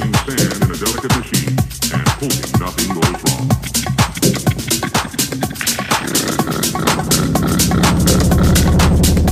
Thank you.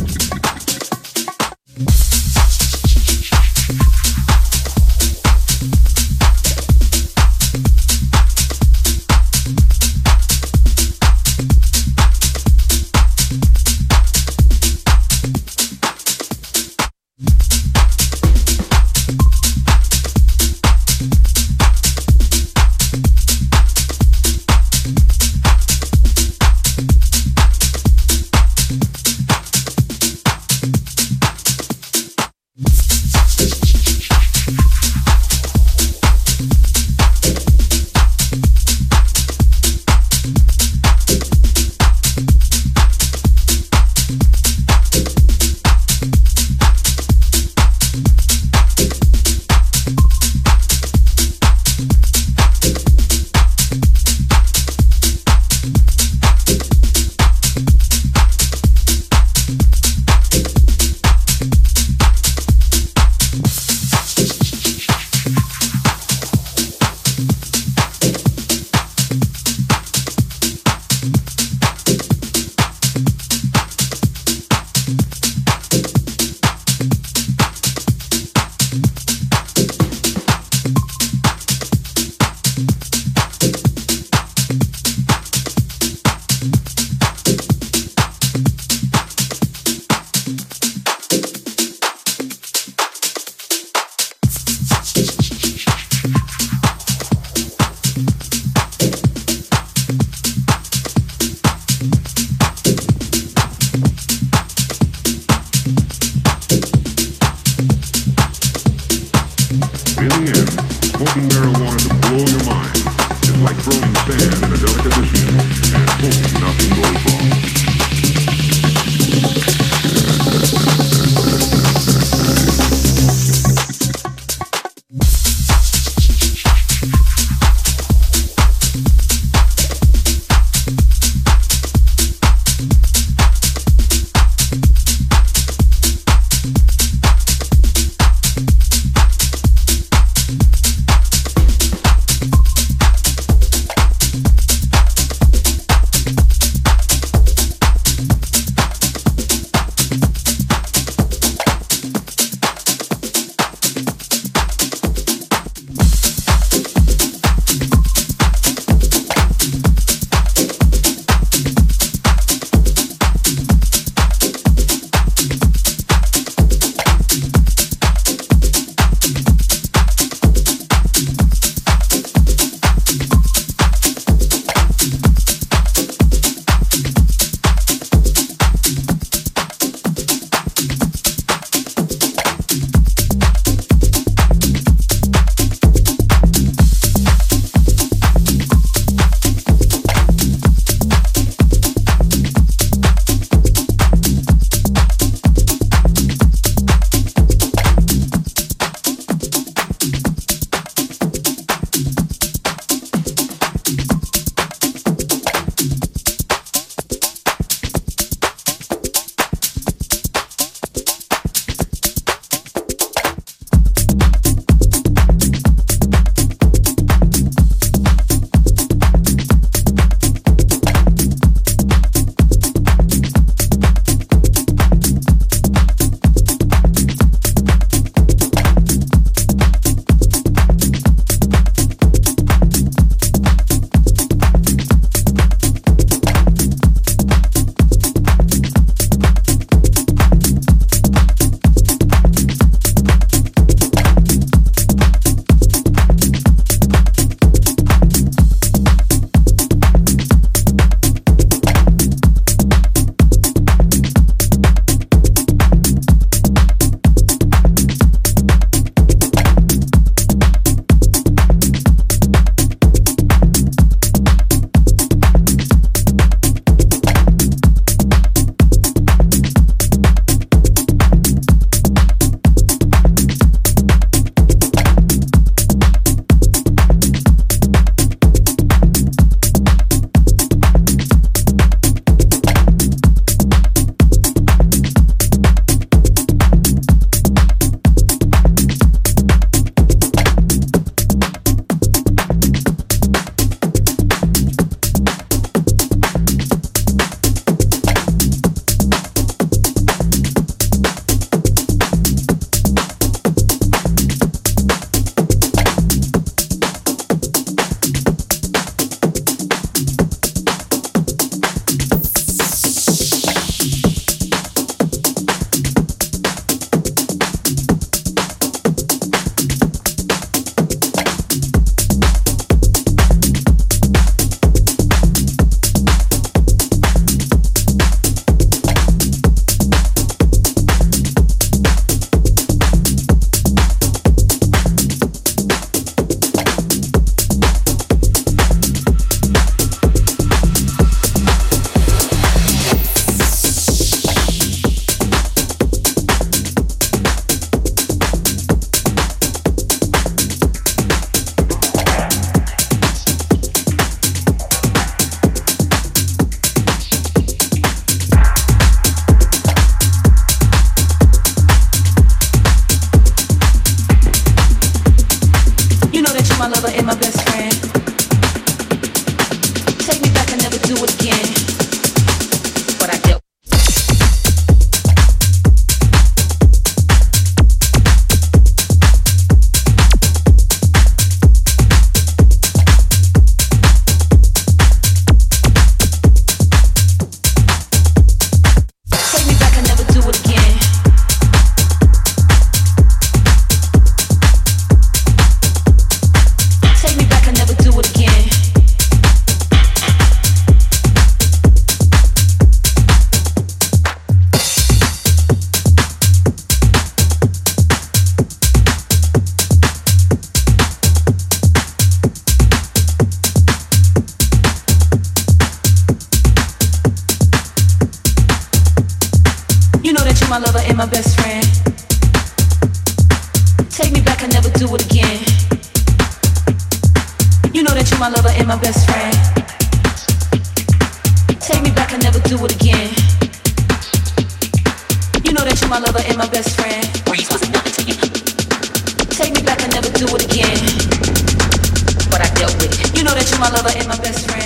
my lover and my best friend.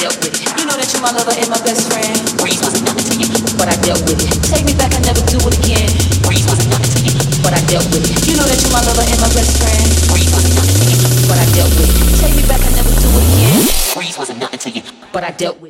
Dealt with. You know that you're my lover and my best friend. But I dealt with it. Take me back never do it again. But I dealt with it. You know that you're my lover and my best friend. But I dealt with it. Take me back never do it again. But I dealt with it.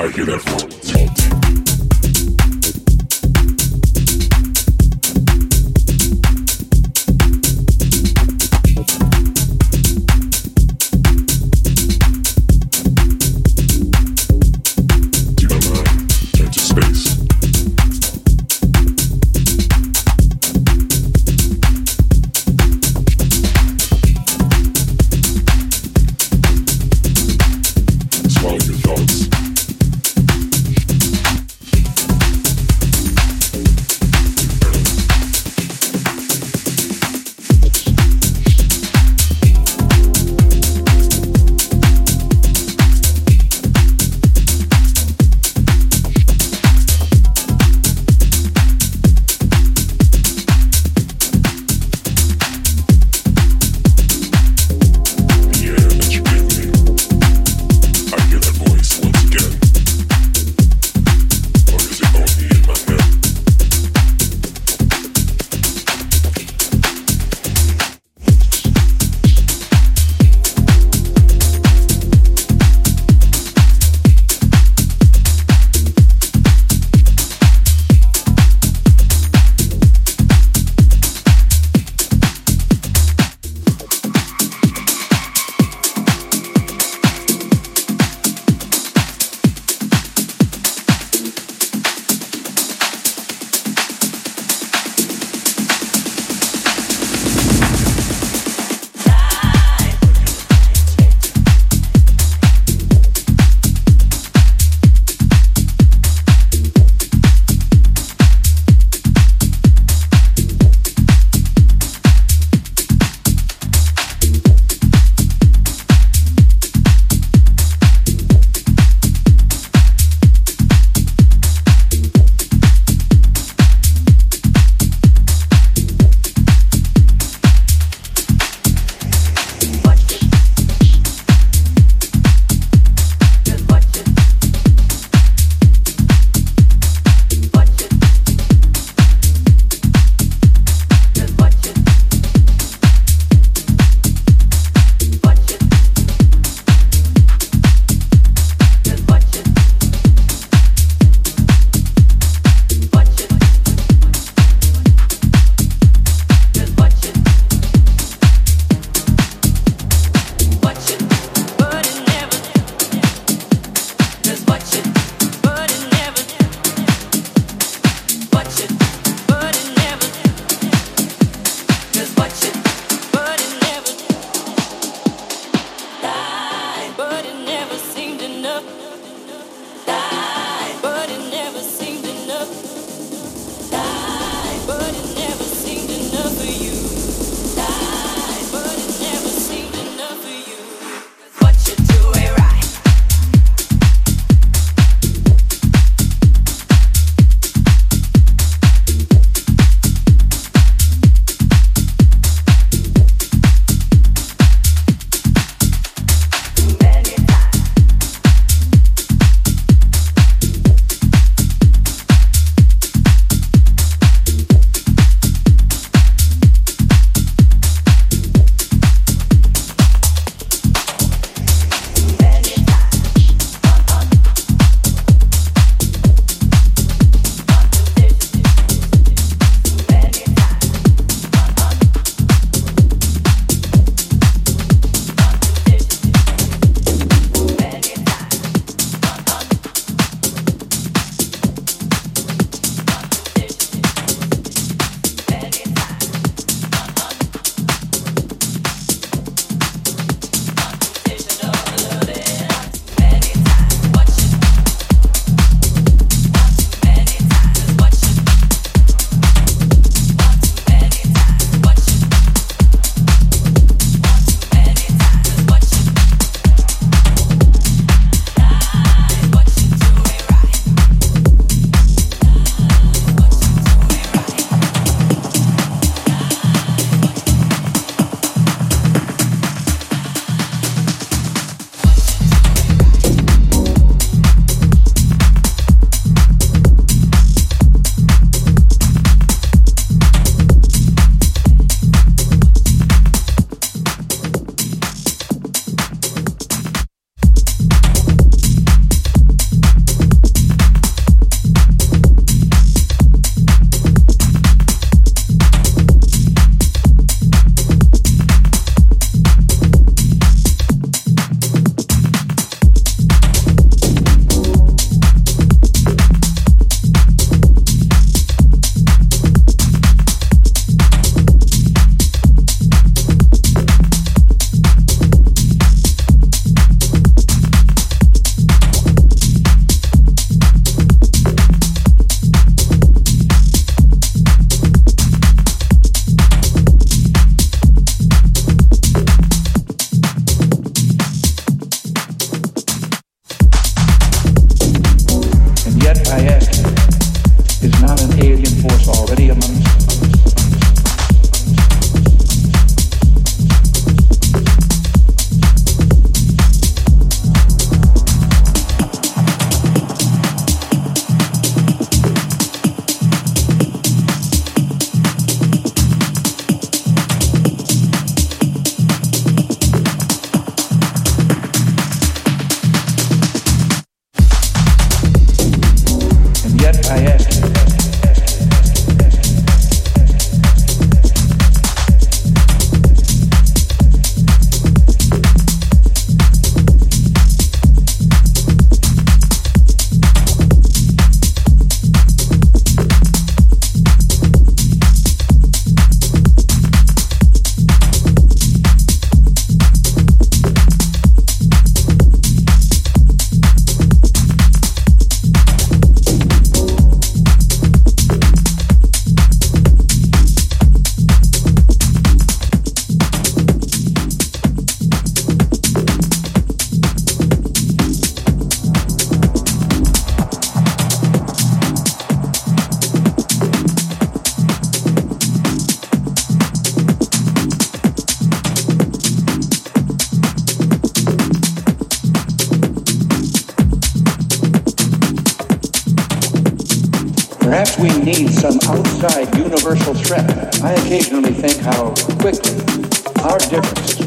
I hear that voice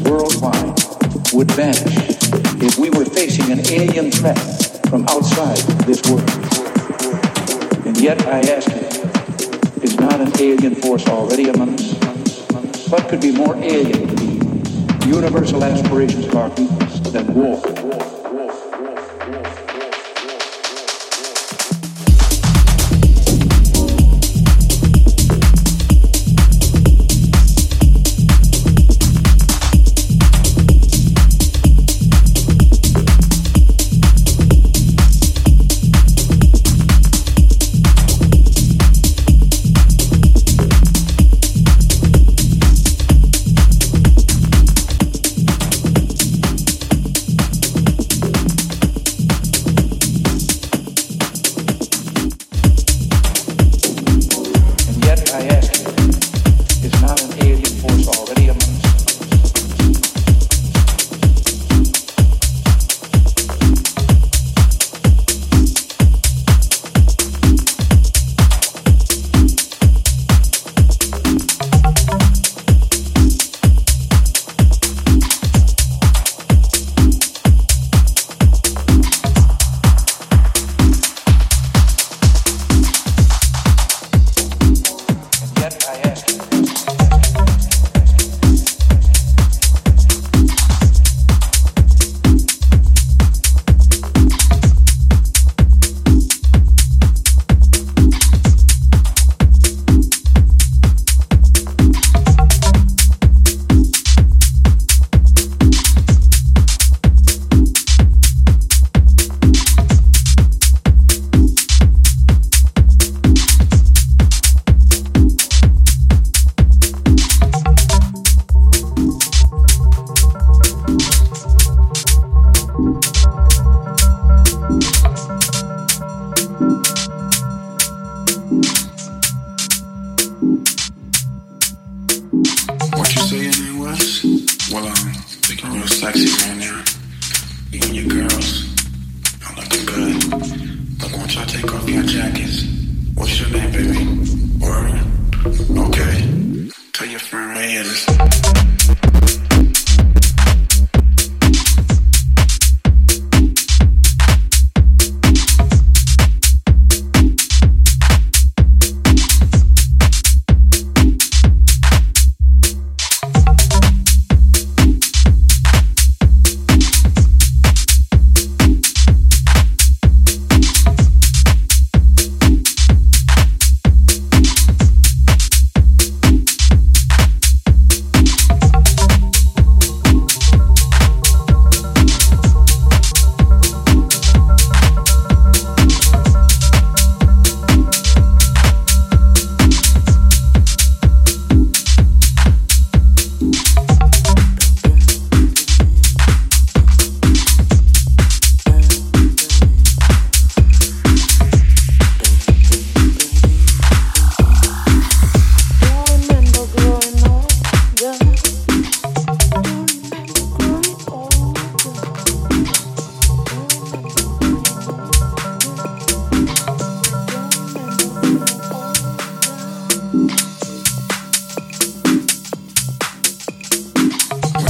worldwide would vanish if we were facing an alien threat from outside this world. And yet I ask you, is not an alien force already among us? What could be more alien to the universal aspirations of our peoples than war?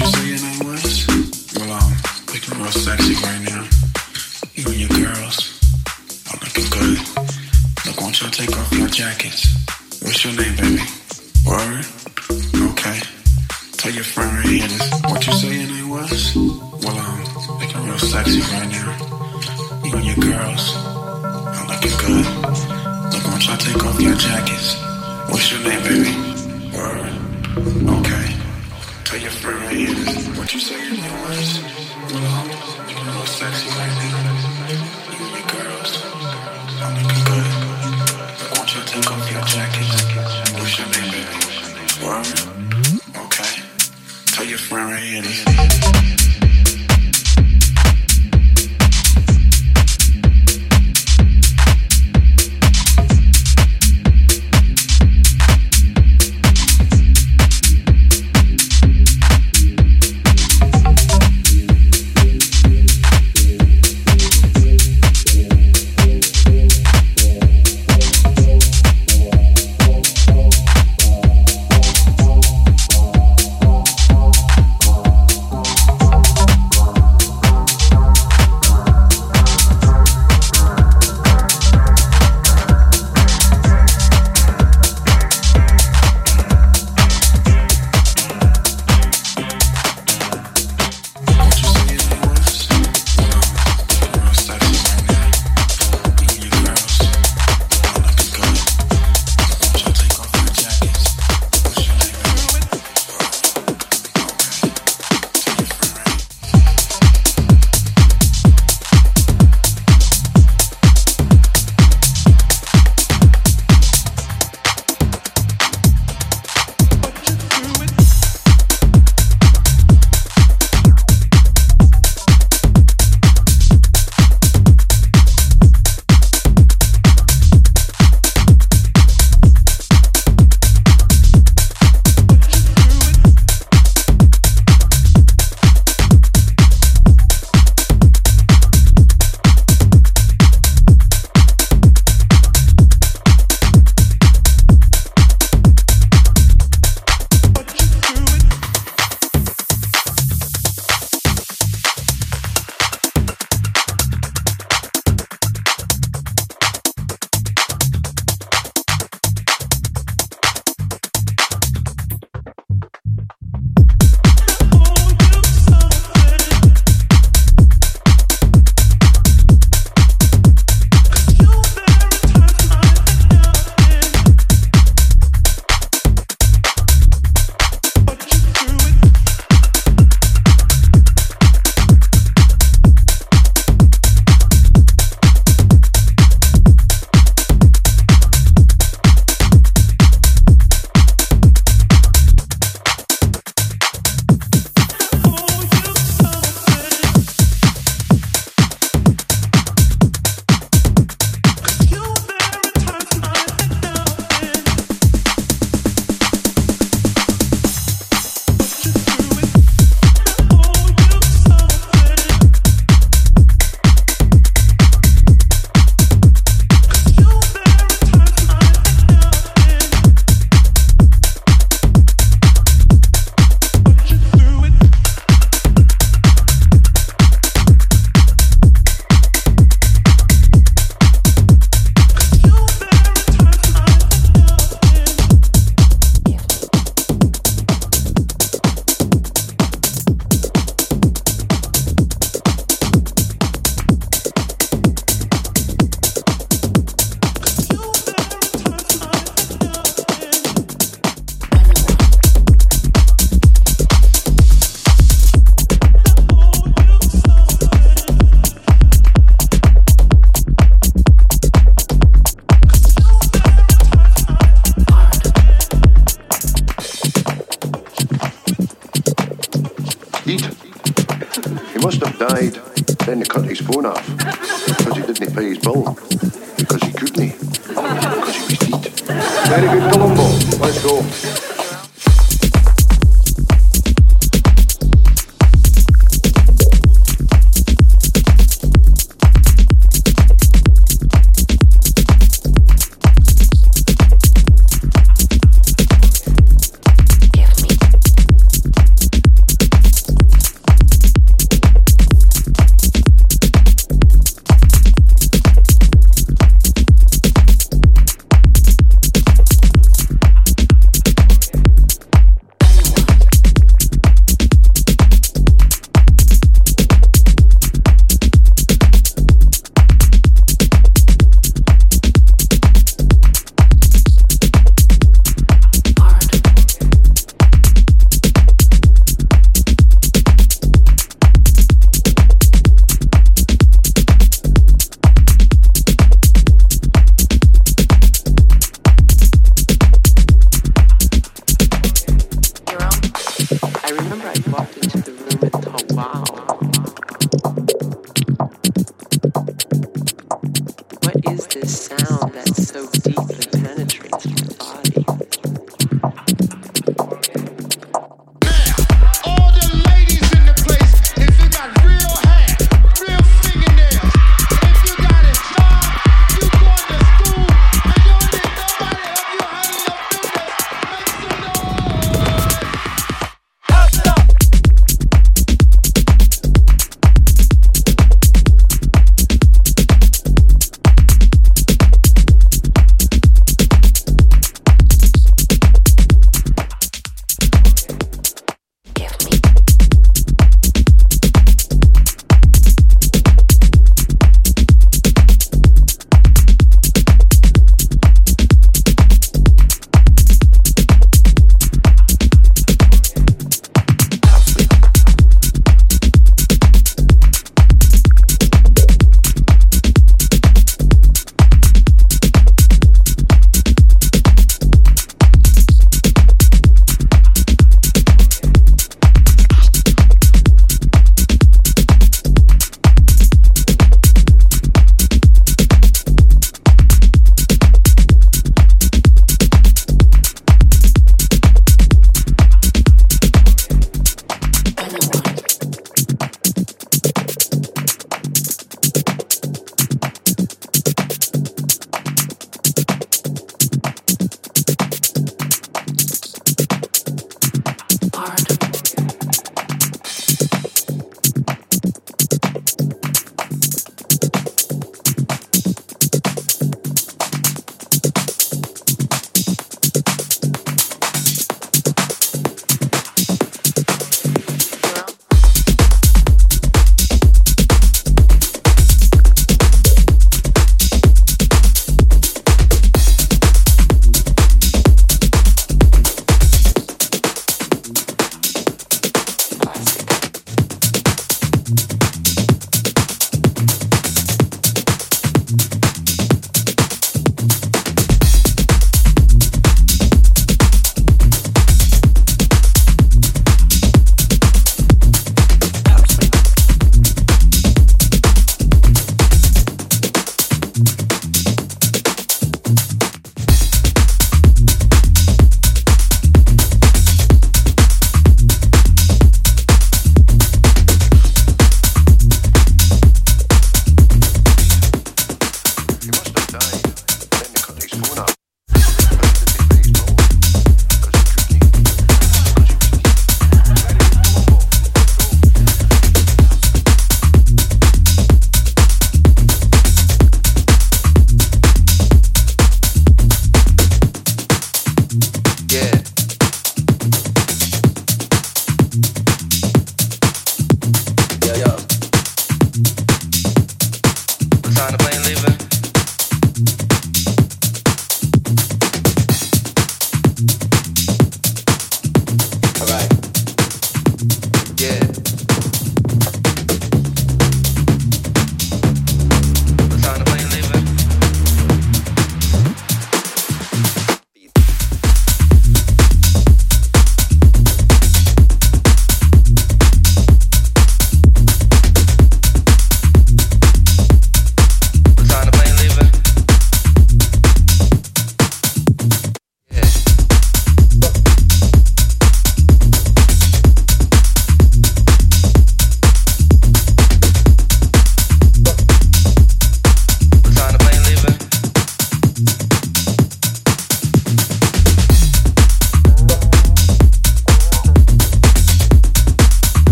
what you was? Well, real sexy right now. You and your girls are looking good. Look, won't y'all take off your jackets?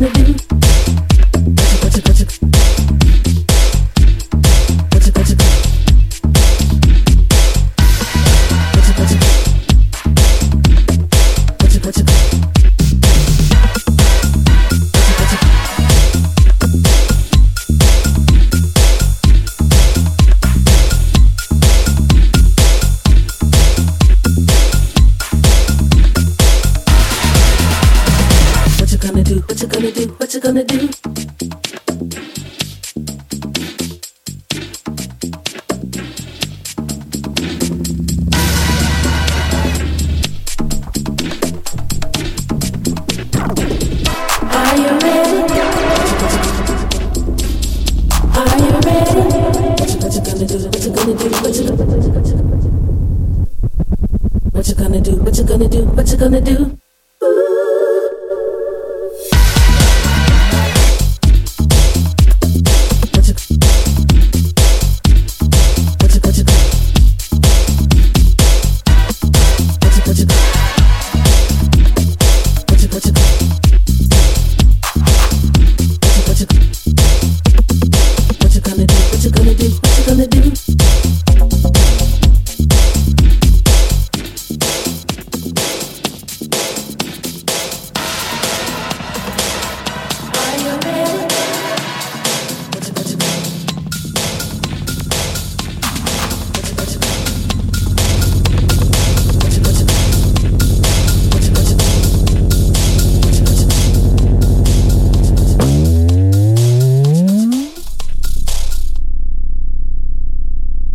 gonna do?